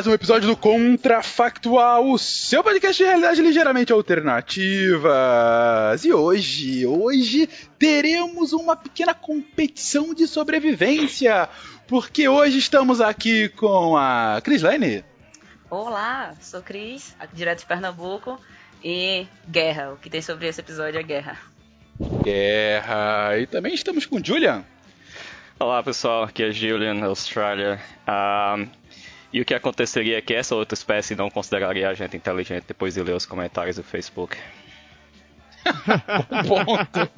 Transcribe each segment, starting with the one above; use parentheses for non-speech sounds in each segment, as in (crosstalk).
Mais um episódio do Contrafactual, o seu podcast de realidade ligeiramente alternativas. E hoje, hoje teremos uma pequena competição de sobrevivência, porque hoje estamos aqui com a Cris Lane. Olá, sou Cris, aqui direto de Pernambuco. E guerra, o que tem sobre esse episódio é guerra. Guerra. E também estamos com Julian. Olá pessoal, aqui é Julian, Austrália. Um, e o que aconteceria é que essa outra espécie não consideraria a gente inteligente depois de ler os comentários do Facebook. (laughs) Ponto.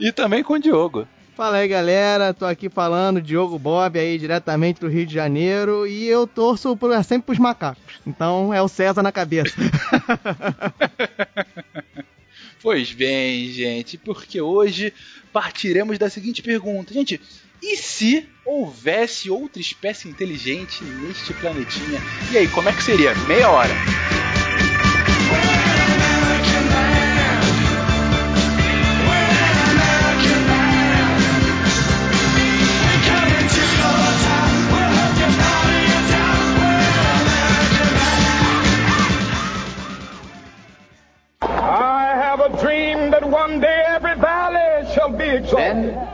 e também com o Diogo. Fala aí galera, tô aqui falando, Diogo Bob aí diretamente do Rio de Janeiro e eu torço por, sempre pros macacos. Então é o César na cabeça. (laughs) pois bem, gente, porque hoje partiremos da seguinte pergunta. Gente, e se houvesse outra espécie inteligente neste planetinha? E aí, como é que seria? Meia hora. I have a dream that one day every valley shall be exalted. Then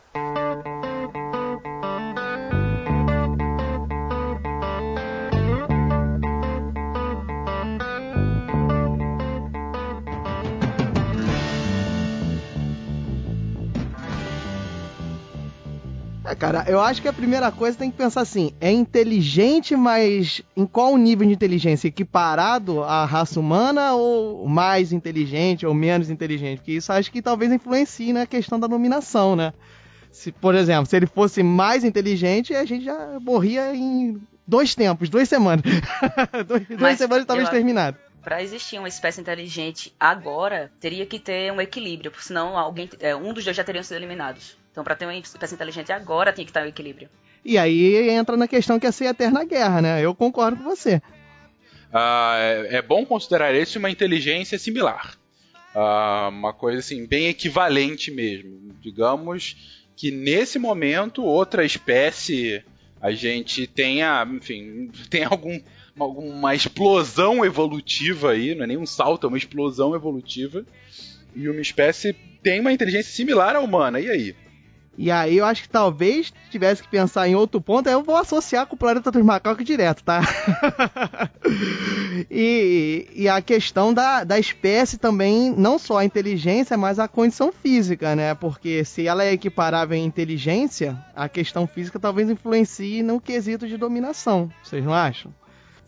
Cara, eu acho que a primeira coisa tem que pensar assim: é inteligente, mas em qual nível de inteligência? Equiparado à raça humana ou mais inteligente ou menos inteligente? Porque isso acho que talvez influencie na questão da nominação, né? Se, por exemplo, se ele fosse mais inteligente, a gente já morria em dois tempos, duas semanas. (laughs) duas, duas semanas talvez terminado. Para existir uma espécie inteligente agora, teria que ter um equilíbrio, porque senão alguém, é, um dos dois já teriam sido eliminados. Então, para ter uma espécie inteligente agora, tem que estar o equilíbrio. E aí entra na questão que é ser a eterna guerra, né? Eu concordo com você. Ah, é, é, bom considerar esse uma inteligência similar. Ah, uma coisa assim, bem equivalente mesmo. Digamos que nesse momento, outra espécie, a gente tenha, enfim, tem algum, alguma explosão evolutiva aí, não é nem um salto, é uma explosão evolutiva. E uma espécie tem uma inteligência similar à humana. E aí? E aí eu acho que talvez tivesse que pensar em outro ponto, aí eu vou associar com o planeta dos macacos direto, tá? (laughs) e, e, a questão da, da espécie também, não só a inteligência, mas a condição física, né? Porque se ela é equiparável em inteligência, a questão física talvez influencie no quesito de dominação. Vocês não acham?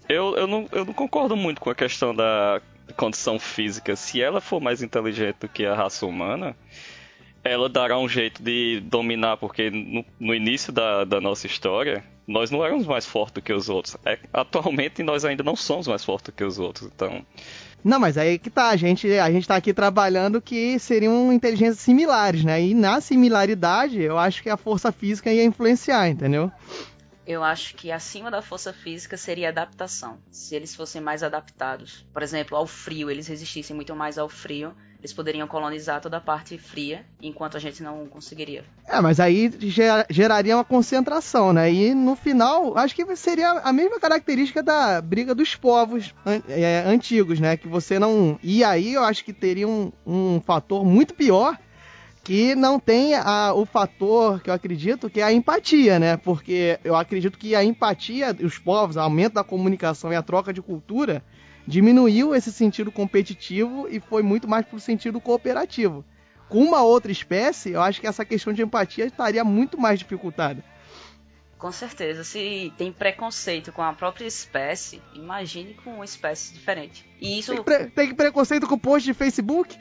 Eu, eu, não, eu não concordo muito com a questão da condição física. Se ela for mais inteligente do que a raça humana, ela dará um jeito de dominar, porque no, no início da, da, nossa história, nós não éramos mais fortes do que os outros. É, atualmente, nós ainda não somos mais fortes do que os outros, então... Não, mas aí que tá, a gente, a gente tá aqui trabalhando que seriam inteligências similares, né? E na similaridade, eu acho que a força física ia influenciar, entendeu? Eu acho que acima da força física seria adaptação. Se eles fossem mais adaptados, por exemplo, ao frio, eles resistissem muito mais ao frio, eles poderiam colonizar toda a parte fria, enquanto a gente não conseguiria. É, mas aí geraria uma concentração, né? E no final, acho que seria a mesma característica da briga dos povos é, antigos, né? Que você não. E aí eu acho que teria um, um fator muito pior que não tem a, o fator que eu acredito que é a empatia, né? Porque eu acredito que a empatia dos povos, o aumento da comunicação e a troca de cultura diminuiu esse sentido competitivo e foi muito mais para o sentido cooperativo. Com uma outra espécie, eu acho que essa questão de empatia estaria muito mais dificultada. Com certeza, se tem preconceito com a própria espécie, imagine com uma espécie diferente. E isso. Tem, pre tem preconceito com post de Facebook?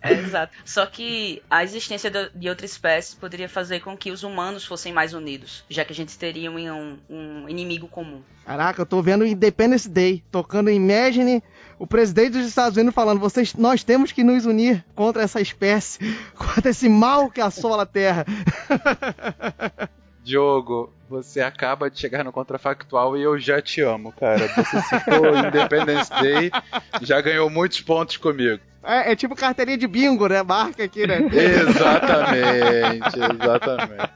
é, (laughs) exato. Só que a existência de outra espécie poderia fazer com que os humanos fossem mais unidos, já que a gente teria um, um inimigo comum. Caraca, eu tô vendo Independence Day, tocando Imagine o presidente dos Estados Unidos falando: vocês, nós temos que nos unir contra essa espécie, (laughs) contra esse mal que assola a Terra. (laughs) (laughs) Diogo, você acaba de chegar no contrafactual e eu já te amo, cara. Você citou (laughs) Independence Day, já ganhou muitos pontos comigo. É, é tipo carteirinha de bingo, né? Marca aqui, né? exatamente, exatamente.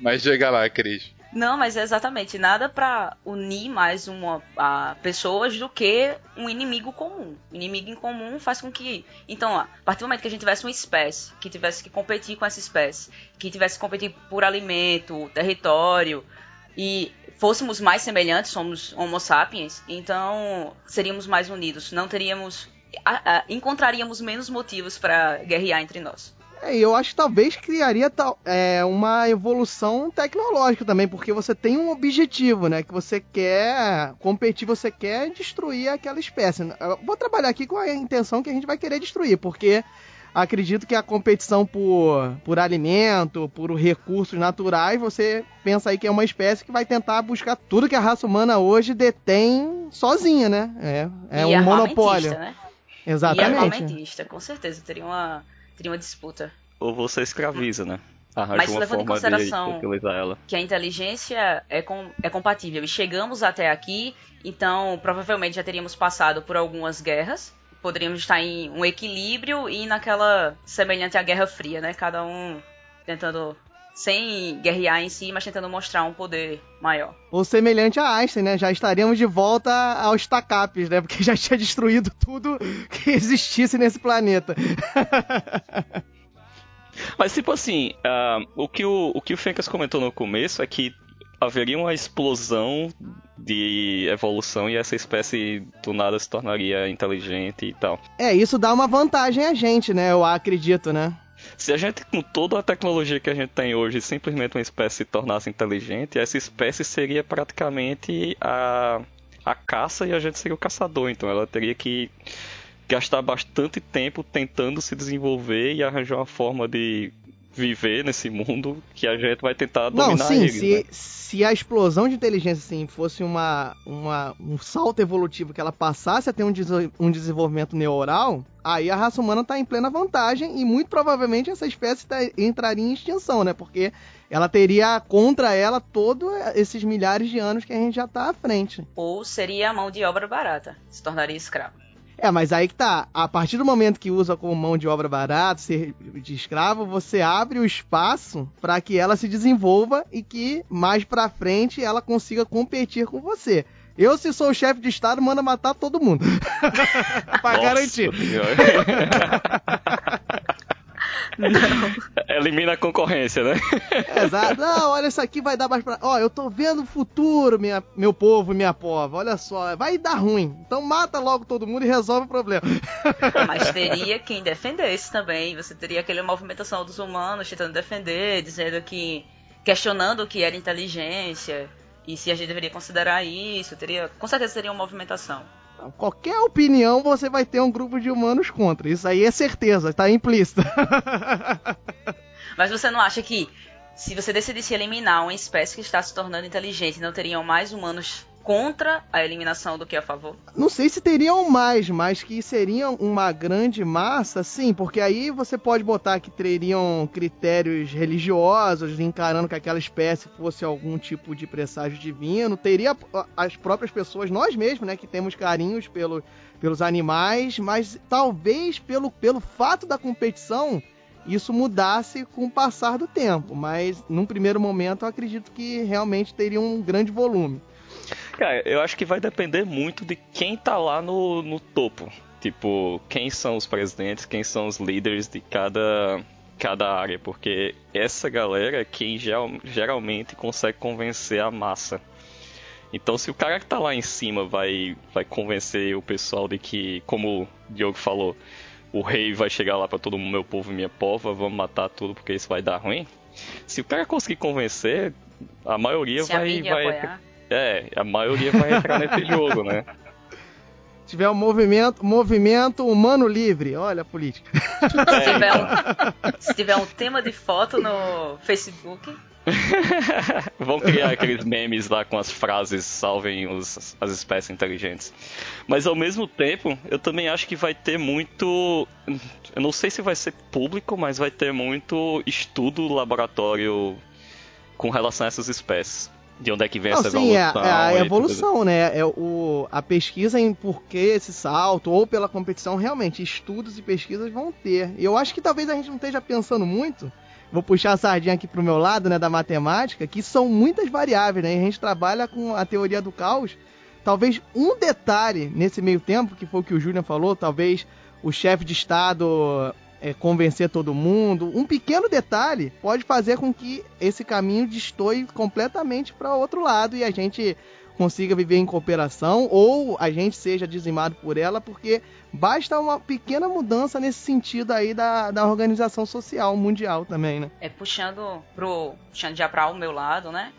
Mas chega lá, Cris. Não, mas é exatamente nada para unir mais uma, a, pessoas do que um inimigo comum. Inimigo em comum faz com que. Então, a partir do momento que a gente tivesse uma espécie que tivesse que competir com essa espécie, que tivesse que competir por alimento, território, e fôssemos mais semelhantes, somos Homo sapiens, então seríamos mais unidos. Não teríamos. A, a, encontraríamos menos motivos para guerrear entre nós. É, eu acho que talvez criaria tal, é, uma evolução tecnológica também, porque você tem um objetivo, né? Que você quer competir, você quer destruir aquela espécie. Eu vou trabalhar aqui com a intenção que a gente vai querer destruir, porque acredito que a competição por, por alimento, por recursos naturais, você pensa aí que é uma espécie que vai tentar buscar tudo que a raça humana hoje detém sozinha, né? É, é um monopólio. Né? Exatamente. E com certeza, teria uma teria uma disputa. Ou você escraviza, né? Arranja Mas levando em consideração que a inteligência é, com, é compatível e chegamos até aqui, então provavelmente já teríamos passado por algumas guerras, poderíamos estar em um equilíbrio e naquela semelhante à Guerra Fria, né? Cada um tentando sem guerrear em si, mas tentando mostrar um poder maior. Ou semelhante a Einstein, né? Já estaríamos de volta aos tacapes, né? Porque (laughs) já tinha destruído tudo que existisse nesse planeta. (laughs) mas, tipo assim, uh, o, que o, o que o Fencas comentou no começo é que haveria uma explosão de evolução e essa espécie do nada se tornaria inteligente e tal. É, isso dá uma vantagem a gente, né? Eu acredito, né? Se a gente, com toda a tecnologia que a gente tem hoje, simplesmente uma espécie se tornasse inteligente, essa espécie seria praticamente a, a caça e a gente seria o caçador. Então ela teria que gastar bastante tempo tentando se desenvolver e arranjar uma forma de viver nesse mundo que a gente vai tentar dominar Não, sim, eles, se, né? se a explosão de inteligência assim, fosse uma, uma, um salto evolutivo que ela passasse a ter um, um desenvolvimento neural, aí a raça humana está em plena vantagem e muito provavelmente essa espécie tá, entraria em extinção, né? Porque ela teria contra ela todos esses milhares de anos que a gente já está à frente. Ou seria a mão de obra barata, se tornaria escravo. É, mas aí que tá. A partir do momento que usa como mão de obra barata, ser de escravo, você abre o espaço para que ela se desenvolva e que mais para frente ela consiga competir com você. Eu, se sou o chefe de estado, manda matar todo mundo. (laughs) pra Nossa, garantir. Elimina (laughs) (laughs) a concorrência, né? (laughs) Exato. Não, olha, isso aqui vai dar mais pra. Ó, eu tô vendo o futuro, minha, meu povo, minha pova. Olha só, vai dar ruim. Então mata logo todo mundo e resolve o problema. Mas teria quem defendesse também. Você teria aquela movimentação dos humanos tentando defender, dizendo que. questionando o que era inteligência. E se a gente deveria considerar isso, teria, com certeza teria uma movimentação. Qualquer opinião você vai ter um grupo de humanos contra. Isso aí é certeza, tá implícito. (laughs) Mas você não acha que se você decidisse eliminar uma espécie que está se tornando inteligente, não teriam mais humanos contra a eliminação do que a favor? Não sei se teriam mais, mas que seriam uma grande massa, sim, porque aí você pode botar que teriam critérios religiosos, encarando que aquela espécie fosse algum tipo de presságio divino, teria as próprias pessoas, nós mesmos, né, que temos carinhos pelo, pelos animais, mas talvez pelo, pelo fato da competição isso mudasse com o passar do tempo, mas num primeiro momento eu acredito que realmente teria um grande volume. Cara, eu acho que vai depender muito de quem tá lá no, no topo. Tipo, quem são os presidentes, quem são os líderes de cada, cada área, porque essa galera é quem geral, geralmente consegue convencer a massa. Então, se o cara que tá lá em cima vai, vai convencer o pessoal de que, como o Diogo falou, o rei vai chegar lá para todo mundo, meu povo e minha pova, vamos matar tudo porque isso vai dar ruim. Se o cara conseguir convencer, a maioria Se vai. a vai apoiar. é, a maioria vai entrar nesse (laughs) jogo, né? Se tiver um movimento, movimento humano livre, olha a política. Se tiver, um, (laughs) se tiver um tema de foto no Facebook, (laughs) Vão criar aqueles memes lá com as frases salvem os, as espécies inteligentes. Mas ao mesmo tempo, eu também acho que vai ter muito. Eu não sei se vai ser público, mas vai ter muito estudo laboratório com relação a essas espécies. De onde é que vem Não, essa sim, é, evolução? é a e tudo. evolução, né? É o, a pesquisa em por que esse salto, ou pela competição, realmente, estudos e pesquisas vão ter. E eu acho que talvez a gente não esteja pensando muito, vou puxar a sardinha aqui pro meu lado, né, da matemática, que são muitas variáveis, né? A gente trabalha com a teoria do caos. Talvez um detalhe nesse meio tempo, que foi o que o Júnior falou, talvez o chefe de Estado é, convencer todo mundo. Um pequeno detalhe pode fazer com que esse caminho destoie completamente para outro lado e a gente consiga viver em cooperação ou a gente seja dizimado por ela, porque basta uma pequena mudança nesse sentido aí da, da organização social mundial também, né? é puxando pro. puxando já pra o meu lado, né?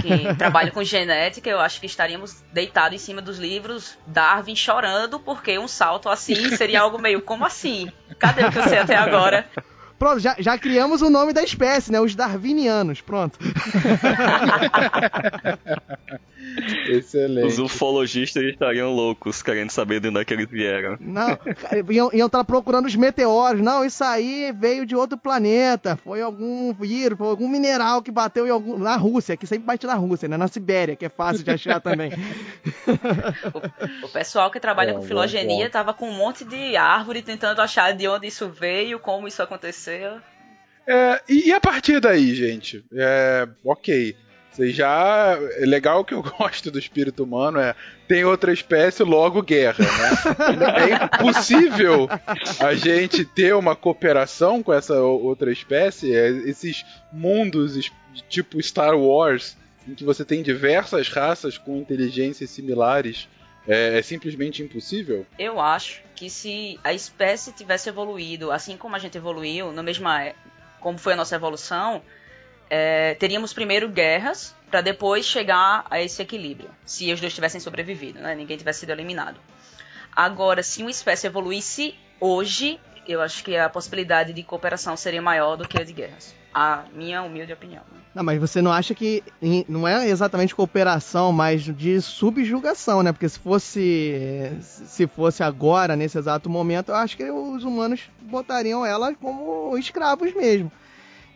Que (laughs) trabalho com genética, eu acho que estaríamos deitados em cima dos livros Darwin chorando, porque um salto assim seria algo meio, como assim? Cadê o que eu sei até agora? Pronto, já, já criamos o nome da espécie, né? Os darwinianos, pronto. (laughs) Excelente. Os ufologistas estariam loucos querendo saber de onde é que eles vieram. Não, iam, iam estar procurando os meteoros. Não, isso aí veio de outro planeta. Foi algum vírus, foi algum mineral que bateu em algum, na Rússia, que sempre bate na Rússia, né? Na Sibéria, que é fácil de achar também. (laughs) O pessoal que trabalha É, com filogenia ponto. tava com um monte de árvore tentando achar de onde isso veio, como isso aconteceu. É, e, e a partir daí, gente? É, ok. Você já. É legal que eu (laughs) gosto do espírito humano é. Tem outra espécie, logo guerra, né? é impossível a gente ter uma cooperação com essa outra espécie. É, esses mundos tipo Star Wars, em que você tem diversas raças com inteligências similares, é, é simplesmente impossível? Eu acho que se a espécie tivesse evoluído assim como a gente evoluiu, na mesma é- como foi a nossa evolução, é, teríamos primeiro guerras para depois chegar a esse equilíbrio. Se os dois tivessem sobrevivido, né? Ninguém tivesse sido eliminado. Agora, se uma espécie evoluísse hoje, eu acho que a possibilidade de cooperação seria maior do que a de guerras. A minha humilde opinião. Não, mas você não acha que não é exatamente cooperação, mas de subjugação, né? Porque se fosse se fosse agora, nesse exato momento, eu acho que os humanos botariam ela como escravos mesmo.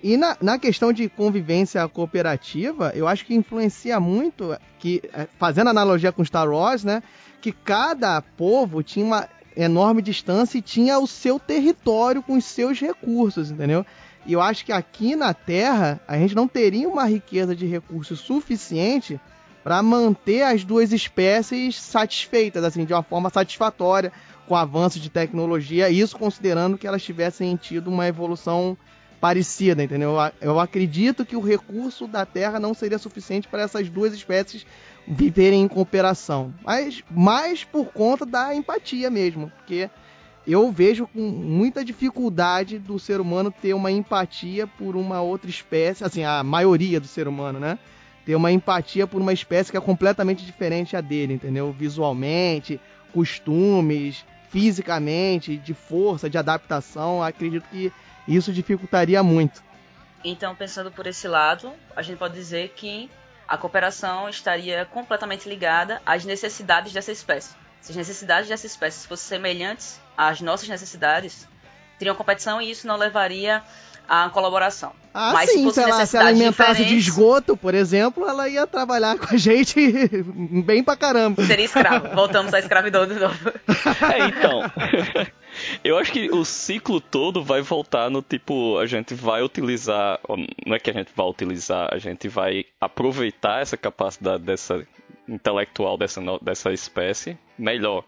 E na, na questão de convivência cooperativa, eu acho que influencia muito, que eh, fazendo analogia com Star Wars, né? Que cada povo tinha uma enorme distância e tinha o seu território com os seus recursos, entendeu? E eu acho que aqui na Terra a gente não teria uma riqueza de recursos suficiente para manter as duas espécies satisfeitas, assim, de uma forma satisfatória, com o avanço de tecnologia, isso considerando que elas tivessem tido uma evolução parecida, entendeu? Eu acredito que o recurso da Terra não seria suficiente para essas duas espécies viverem em cooperação, mas mais por conta da empatia mesmo, porque eu vejo com muita dificuldade do ser humano ter uma empatia por uma outra espécie, assim, a maioria do ser humano, né? Ter uma empatia por uma espécie que é completamente diferente a dele, entendeu? Visualmente, costumes, fisicamente, de força, de adaptação, acredito que isso dificultaria muito. Então, pensando por esse lado, a gente pode dizer que a cooperação estaria completamente ligada às necessidades dessa espécie. Se as necessidades dessa espécie fossem semelhantes às nossas necessidades, teriam competição e isso não levaria à colaboração. Ah, Mas sim, se fosse se ela, se alimentasse de esgoto, por exemplo, ela ia trabalhar com a gente (laughs) bem pra caramba. seria escravo. Voltamos à escravidão de novo. É, então. (laughs) Eu acho que o ciclo todo vai voltar no tipo, a gente vai utilizar, não é que a gente vai utilizar, a gente vai aproveitar essa capacidade dessa intelectual dessa, dessa espécie melhor.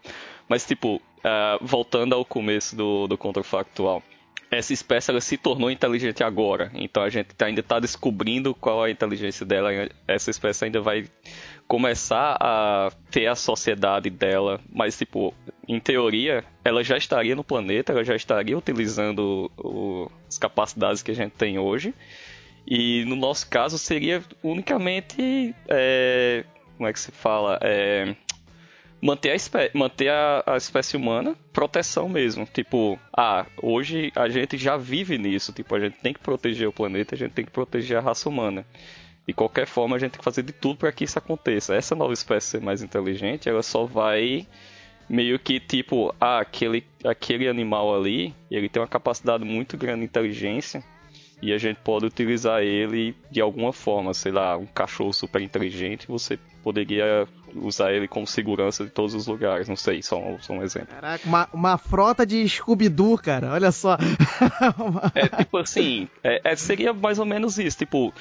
Mas tipo, ah, voltando ao começo do, do contrafactual, essa espécie ela se tornou inteligente agora, então a gente ainda está descobrindo qual é a inteligência dela. Essa espécie ainda vai começar a ter a sociedade dela, mas tipo, em teoria, ela já estaria no planeta, ela já estaria utilizando o- as capacidades que a gente tem hoje. E no nosso caso seria unicamente, é, como é que se fala, É, manter a espécie, manter a, a espécie humana, proteção mesmo. Tipo, ah, hoje a gente já vive nisso. Tipo, a gente tem que proteger o planeta, a gente tem que proteger a raça humana. De qualquer forma, a gente tem que fazer de tudo para que isso aconteça. Essa nova espécie ser mais inteligente, ela só vai meio que tipo, ah, aquele, aquele animal ali, ele tem uma capacidade muito grande de inteligência e a gente pode utilizar ele de alguma forma, sei lá, um cachorro super inteligente, você poderia usar ele como segurança de todos os lugares, não sei, só um, só um exemplo. Caraca, uma, uma frota de Scooby-Doo, cara, olha só. (laughs) É tipo assim, é, é, seria mais ou menos isso, tipo,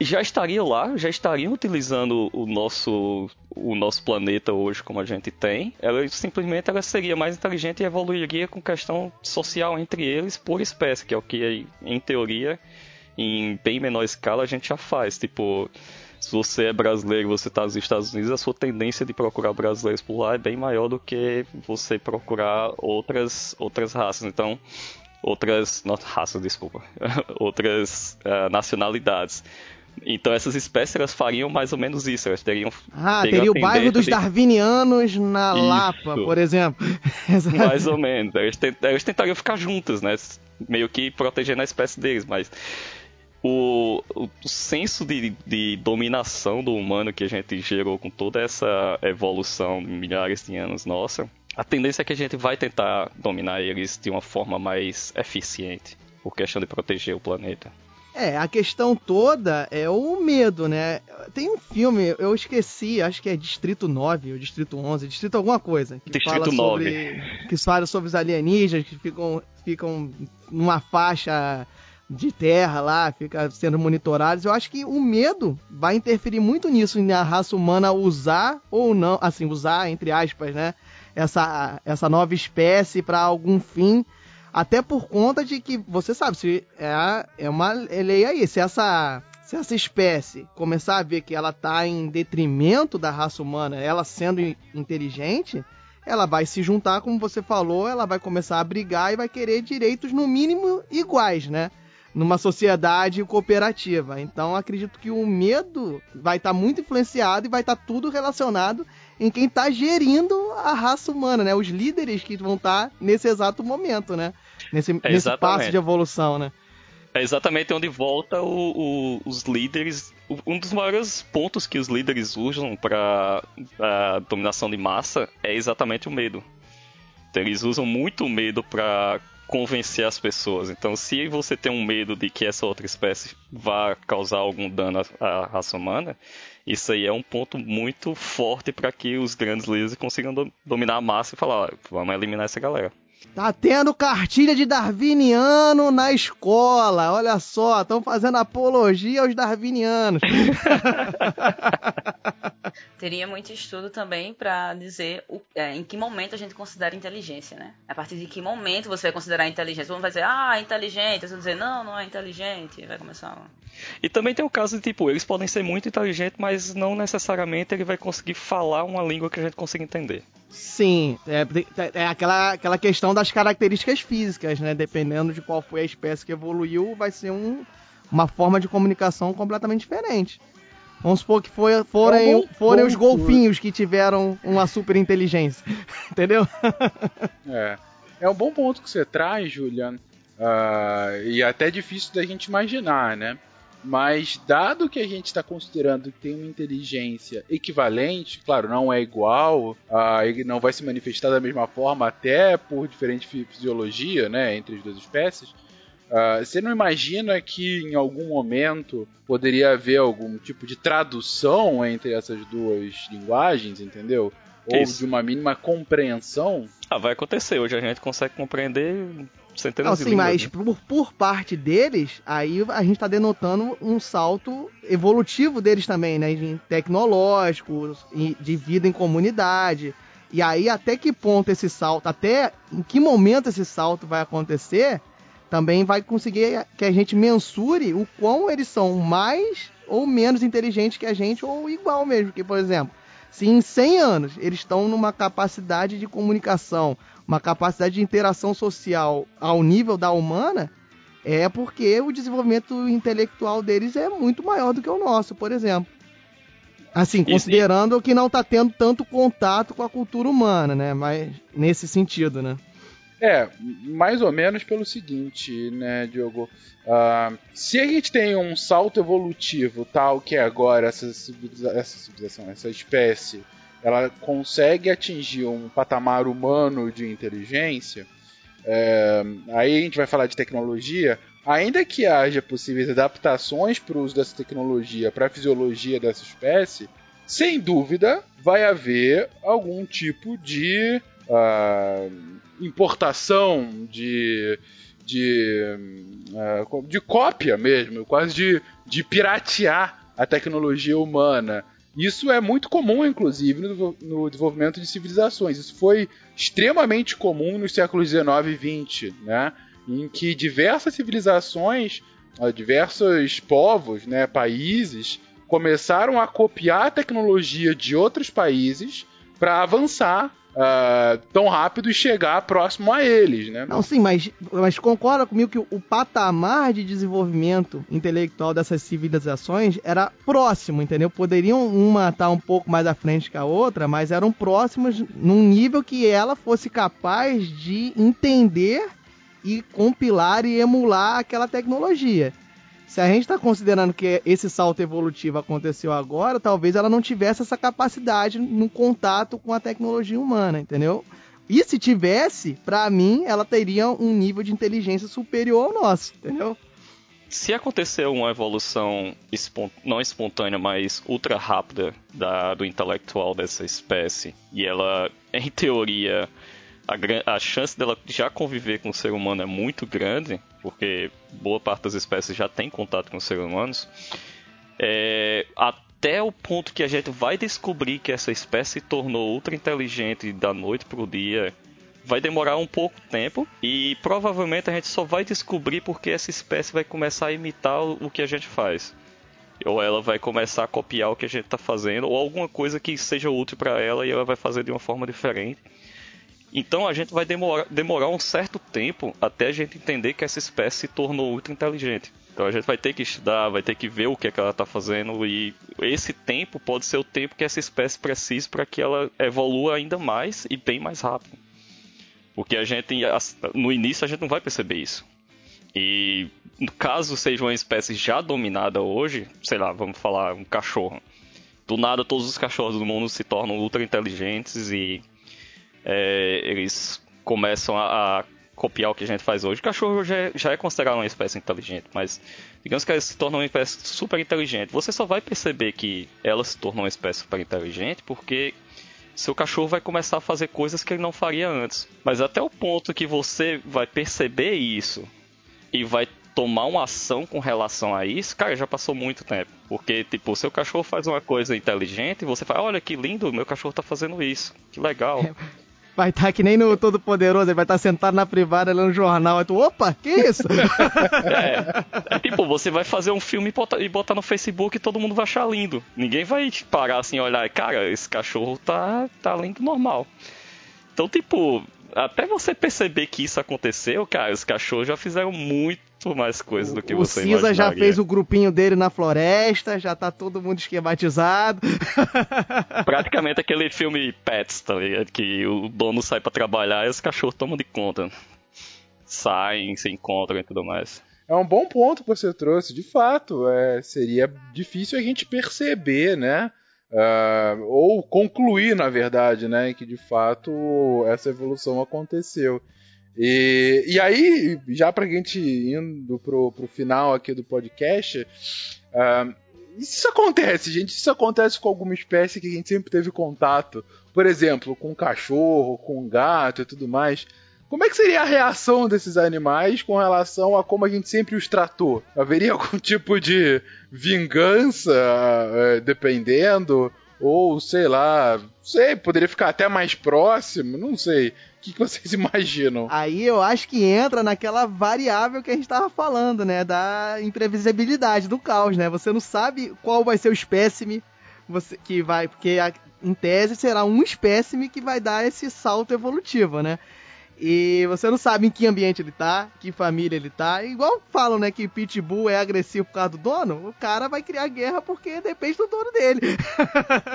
já estaria lá, já estariam utilizando o nosso, o nosso planeta hoje como a gente tem. Ela simplesmente ela seria mais inteligente e evoluiria com questão social entre eles por espécie, que é o que em teoria, em bem menor escala a gente já faz. Tipo, se você é brasileiro e você está nos Estados Unidos, a sua tendência de procurar brasileiros por lá é bem maior do que você procurar outras outras raças. Então, outras não raças, desculpa, (laughs) outras ah, nacionalidades. Então essas espécies elas fariam mais ou menos isso, elas teriam Ah, teriam teria o bairro dos de- darwinianos na Isso. Lapa, por exemplo. (laughs) mais ou menos. Eles, tent- eles tentariam ficar juntas, né? Meio que protegendo a espécie deles, mas o, o, o senso de, de dominação do humano que a gente gerou com toda essa evolução de milhares de anos nossa, a tendência é que a gente vai tentar dominar eles de uma forma mais eficiente, por questão de proteger o planeta. É, a questão toda é o medo, né? Tem um filme, eu esqueci, acho que é Distrito 9 ou Distrito 11, Distrito alguma coisa. Que Distrito fala 9. Sobre, que fala sobre os alienígenas que ficam, ficam numa faixa de terra lá, fica sendo monitorados. Eu acho que o medo vai interferir muito nisso, na raça humana usar ou não, assim, usar, entre aspas, né? Essa, essa nova espécie para algum fim. Até por conta de que, você sabe, se é, é uma lei aí, se essa, se essa espécie começar a ver que ela está em detrimento da raça humana, ela sendo in- inteligente, ela vai se juntar, como você falou, ela vai começar a brigar e vai querer direitos no mínimo iguais, né? Numa sociedade cooperativa. Então acredito que o medo vai estar muito influenciado e vai estar tudo relacionado em quem está gerindo a raça humana, né? Os líderes que vão estar nesse exato momento, né? Nesse, nesse exatamente. passo de evolução, né? É exatamente onde volta o- o- os líderes. Um dos maiores pontos que os líderes usam para a dominação de massa é exatamente o medo. Então, eles usam muito o medo para convencer as pessoas. Então, se você tem um medo de que essa outra espécie vá causar algum dano à, raça humana, isso aí é um ponto muito forte para que os grandes líderes consigam do- dominar a massa e falar: "Ó, vamos eliminar essa galera. Tá tendo cartilha de darwiniano na escola. Olha só, estão fazendo apologia aos darwinianos. (laughs) Teria muito estudo também pra dizer o- é, em que momento a gente considera inteligência, né? A partir de que momento você vai considerar inteligência? Vamos dizer, ah, é inteligente. Você vai dizer, não, não é inteligente. Vai começar. E também tem o caso de, tipo, eles podem ser muito inteligentes, mas não necessariamente ele vai conseguir falar uma língua que a gente consiga entender. Sim, é, é aquela, aquela questão das características físicas, né? Dependendo de qual foi a espécie que evoluiu, vai ser um, uma forma de comunicação completamente diferente. Vamos supor que foi, forem, É um forem os golfinhos que tiveram uma super inteligência. (laughs) Entendeu? É. É um bom ponto que você traz, Julian. Ah, e até difícil da gente imaginar, né? Mas dado que a gente está considerando que tem uma inteligência equivalente, claro, não é igual, ah, e não vai se manifestar da mesma forma até por diferente fi- fisiologia, né, entre as duas espécies. Ah, você não imagina que em algum momento poderia haver algum tipo de tradução entre essas duas linguagens, entendeu? Ou Isso. de uma mínima compreensão? Ah, vai acontecer. Hoje a gente consegue compreender centenas Não, de sim, línguas. mas né? por, por parte deles, aí a gente tá denotando um salto evolutivo deles também, né? De tecnológico, e de vida em comunidade. E aí, até que ponto esse salto, até em que momento esse salto vai acontecer, também vai conseguir que a gente mensure o quão eles são mais ou menos inteligentes que a gente, ou igual mesmo. Que, por exemplo, se em 100 anos eles estão numa capacidade de comunicação, uma capacidade de interação social ao nível da humana, é porque o desenvolvimento intelectual deles é muito maior do que o nosso, por exemplo. Assim, Isso, considerando que não está tendo tanto contato com a cultura humana, né? Mas nesse sentido, né? É, mais ou menos pelo seguinte, né, Diogo? Ah, se a gente tem um salto evolutivo tal que é agora essa, civiliza essa civilização, essa espécie, ela consegue atingir um patamar humano de inteligência, é, aí a gente vai falar de tecnologia. Ainda que haja possíveis adaptações para o uso dessa tecnologia para a fisiologia dessa espécie, sem dúvida vai haver algum tipo de ah, importação de de, ah, de cópia mesmo, quase de, de piratear a tecnologia humana. Isso é muito comum, inclusive, no, no desenvolvimento de civilizações. Isso foi extremamente comum nos séculos 19 e 20, né? em que diversas civilizações, ah, diversos povos, né, países, começaram a copiar a tecnologia de outros países para avançar ah, tão rápido e chegar próximo a eles, né? Não, sim, mas, mas concorda comigo que o patamar de desenvolvimento intelectual dessas civilizações era próximo, entendeu? Poderiam uma estar um pouco mais à frente que a outra, mas eram próximos num nível que ela fosse capaz de entender e compilar e emular aquela tecnologia. Se a gente está considerando que esse salto evolutivo aconteceu agora, talvez ela não tivesse essa capacidade no contato com a tecnologia humana, entendeu? E se tivesse, pra mim, ela teria um nível de inteligência superior ao nosso, entendeu? Se acontecer uma evolução espon- não espontânea, mas ultra rápida da- do intelectual dessa espécie, e ela, em teoria, a, a chance dela já conviver com o ser humano é muito grande, porque boa parte das espécies já tem contato com os seres humanos, é, até o ponto que a gente vai descobrir que essa espécie tornou ultra inteligente da noite pro dia, vai demorar um pouco tempo e provavelmente a gente só vai descobrir porque essa espécie vai começar a imitar o o que a gente faz. Ou ela vai começar a copiar o que a gente está fazendo, ou alguma coisa que seja útil para ela e ela vai fazer de uma forma diferente. Então a gente vai demorar, demorar um certo tempo até a gente entender que essa espécie se tornou ultra inteligente. Então a gente vai ter que estudar, vai ter que ver o que, é que ela está fazendo e esse tempo pode ser o tempo que essa espécie precisa para que ela evolua ainda mais e bem mais rápido. Porque a gente, no início, a gente não vai perceber isso. E caso seja uma espécie já dominada hoje, sei lá, vamos falar um cachorro. Do nada, todos os cachorros do mundo se tornam ultra inteligentes e é, eles começam a, a, copiar o que a gente faz hoje. O cachorro já é, já é considerado uma espécie inteligente, mas digamos que ela se torna uma espécie super inteligente. Você só vai perceber que ela se tornou uma espécie super inteligente porque seu cachorro vai começar a fazer coisas que ele não faria antes. Mas até o ponto que você vai perceber isso e vai tomar uma ação com relação a isso, cara, já passou muito tempo. Porque, tipo, o seu cachorro faz uma coisa inteligente e você fala, olha que lindo, meu cachorro tá fazendo isso. Que legal. Vai estar tá que nem no Todo Poderoso, ele vai estar tá sentado na privada lendo jornal. Tu, opa, que isso? (laughs) é, é, tipo, você vai fazer um filme e botar, no Facebook e todo mundo vai achar lindo. Ninguém vai parar assim olhar, cara, esse cachorro tá, tá lindo normal. Então, tipo, até você perceber que isso aconteceu, cara, os cachorros já fizeram muito mais coisas do que o você Cisa já fez o grupinho dele na floresta, já tá todo mundo esquematizado. (laughs) Praticamente aquele filme Pets, tá ligado? Que o dono sai pra trabalhar e os cachorros tomam de conta. Saem, se encontram e tudo mais. É um bom ponto que você trouxe. De fato, é, seria difícil a gente perceber, né? Uh, ou concluir, na verdade, né? Que de fato essa evolução aconteceu. E, e aí, já pra gente indo pro, pro final aqui do podcast, uh, isso acontece, gente. Isso acontece com alguma espécie que a gente sempre teve contato. Por exemplo, com cachorro, com gato e tudo mais. Como é que seria a reação desses animais com relação a como a gente sempre os tratou? Haveria (laughs) algum tipo de vingança, é, dependendo? Ou, sei lá, sei, poderia ficar até mais próximo? Não sei. O que, vocês (laughs) imaginam? Aí eu acho que entra naquela variável que a gente tava falando, né? Da imprevisibilidade, do caos, né? Você não sabe qual vai ser o espécime você, que vai. Porque em tese será um espécime que vai dar esse salto evolutivo, né? E você não sabe em que ambiente ele tá, que família ele tá. Igual falam, né, que Pitbull é agressivo por causa do dono, o cara vai criar guerra porque depende do dono dele.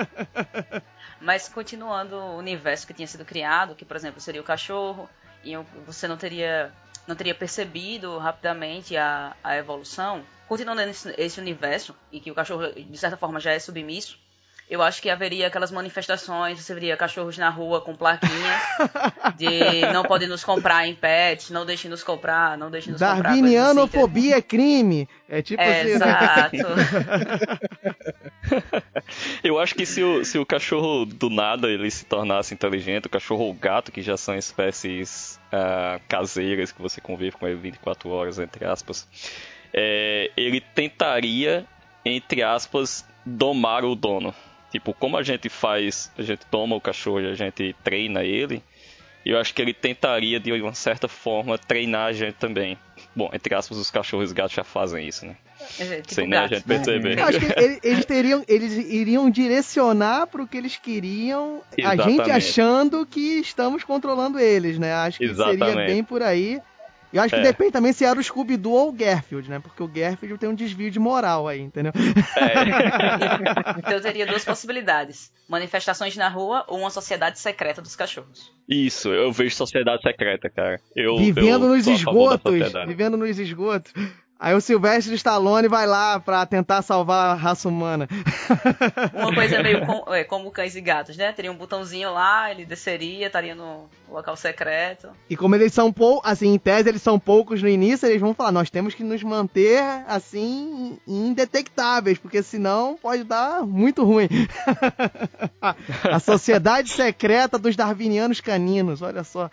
(laughs) Mas continuando o universo que tinha sido criado, que por exemplo seria o cachorro, e você não teria não teria percebido rapidamente a, a evolução, continuando nesse esse universo, e que o cachorro de certa forma já é submisso, eu acho que haveria aquelas manifestações, você veria cachorros na rua com plaquinhas (laughs) de não pode nos comprar em pets, não deixe nos comprar, não deixe nos comprar. Darwinianofobia é crime. É tipo é, assim. Exato. (laughs) Eu acho que se o, se o cachorro do nada ele se tornasse inteligente, o cachorro ou o gato, que já são espécies uh, caseiras que você convive com ele 24 horas, entre aspas, é, ele tentaria, entre aspas, domar o dono. Tipo, como a gente faz, a gente toma o cachorro e a gente treina ele, eu acho que ele tentaria, de uma certa forma, treinar a gente também. Bom, entre aspas, os cachorros e os gatos já fazem isso, né? É, tipo Sem nem a gente perceber. Eu acho que ele- eles, teriam, eles iriam direcionar pro que eles queriam, a gente Exatamente. achando que estamos controlando eles, né? Acho que seria Exatamente. bem por aí. Eu acho que É. depende também se era o Scooby-Doo ou o Garfield, né? Porque o Garfield tem um desvio de moral aí, entendeu? (laughs) Então eu teria duas possibilidades: manifestações na rua ou uma sociedade secreta dos cachorros. Isso, eu vejo sociedade secreta, cara. Eu, vivendo eu nos esgotos, vivendo nos esgotos. Aí o Sylvester Stallone vai lá pra tentar salvar a raça humana. Uma coisa meio (laughs) com- é, como cães e gatos, né? Teria um botãozinho lá, ele desceria, estaria no local secreto. E como eles são poucos, assim, em tese eles são poucos no início, eles vão falar, nós temos que nos manter, assim, indetectáveis, porque senão pode dar muito ruim. (laughs) a sociedade secreta dos darwinianos caninos, olha só.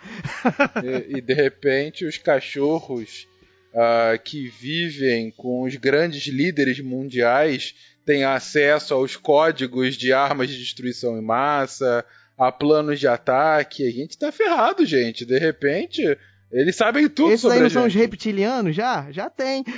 e, e, de repente os cachorros ah, que vivem com os grandes líderes mundiais têm acesso aos códigos de armas de destruição em massa, a planos de ataque. A gente tá ferrado, gente. De repente, eles sabem tudo Esses sobre aí a não são os reptilianos já? Já tem. (laughs)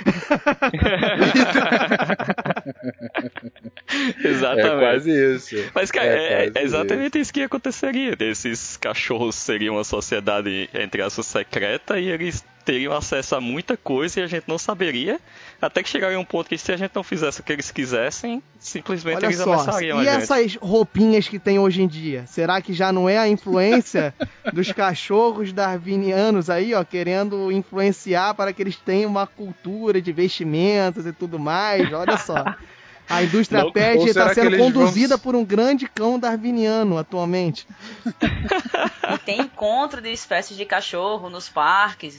Exatamente. É quase isso. Mas, cara, É é, é exatamente isso. que aconteceria. Esses cachorros seriam uma sociedade, entre aspas, secreta e eles teriam acesso a muita coisa e a gente não saberia. Até que chegaria um ponto que se a gente não fizesse o que eles quisessem, simplesmente Olha eles só, ameaçariam e essas roupinhas que tem hoje em dia? Será que já não é a influência (laughs) dos cachorros darwinianos aí, ó, querendo influenciar para que eles tenham uma cultura de vestimentas e tudo mais? Olha só. (laughs) A indústria Não, pet está sendo eles vão- conduzida por um grande cão darwiniano atualmente. E tem encontro de espécies de cachorro nos parques.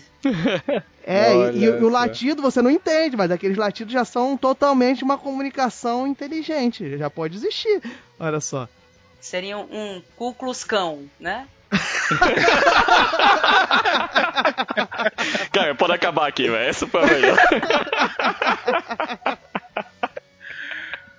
É, e- e, o latido você não entende, mas aqueles latidos já são totalmente uma comunicação inteligente. Já pode existir. Olha só. Seria um Ku Klux Cão, né? (laughs) Cara, pode acabar aqui, velho. Essa foi a melhor. (laughs)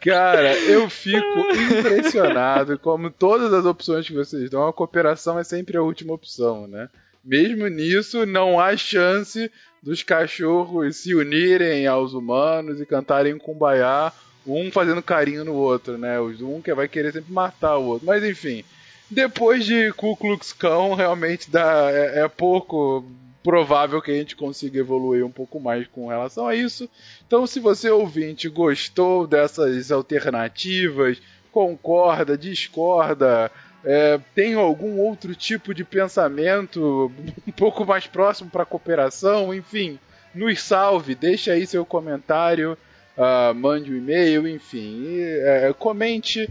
Cara, eu fico impressionado como todas as opções que vocês dão, a cooperação é sempre a última opção, né? Mesmo nisso, não há chance dos cachorros se unirem aos humanos e cantarem kumbaya, um fazendo carinho no outro, né? Um que vai querer sempre matar o outro. Mas enfim, depois de Ku Klux Klan, realmente dá, é, é pouco provável que a gente consiga evoluir um pouco mais com relação a isso. Então, se você ouvinte gostou dessas alternativas, concorda, discorda, é, tem algum outro tipo de pensamento um pouco mais próximo para cooperação, enfim, nos salve, deixe aí seu comentário, uh, mande um e-mail, enfim, e, é, comente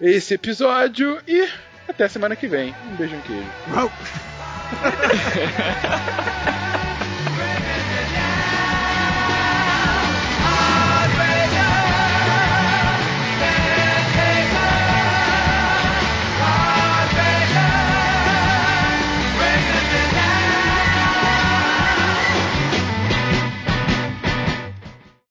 esse episódio e até semana que vem. Um beijo, um queijo. ハハハハ!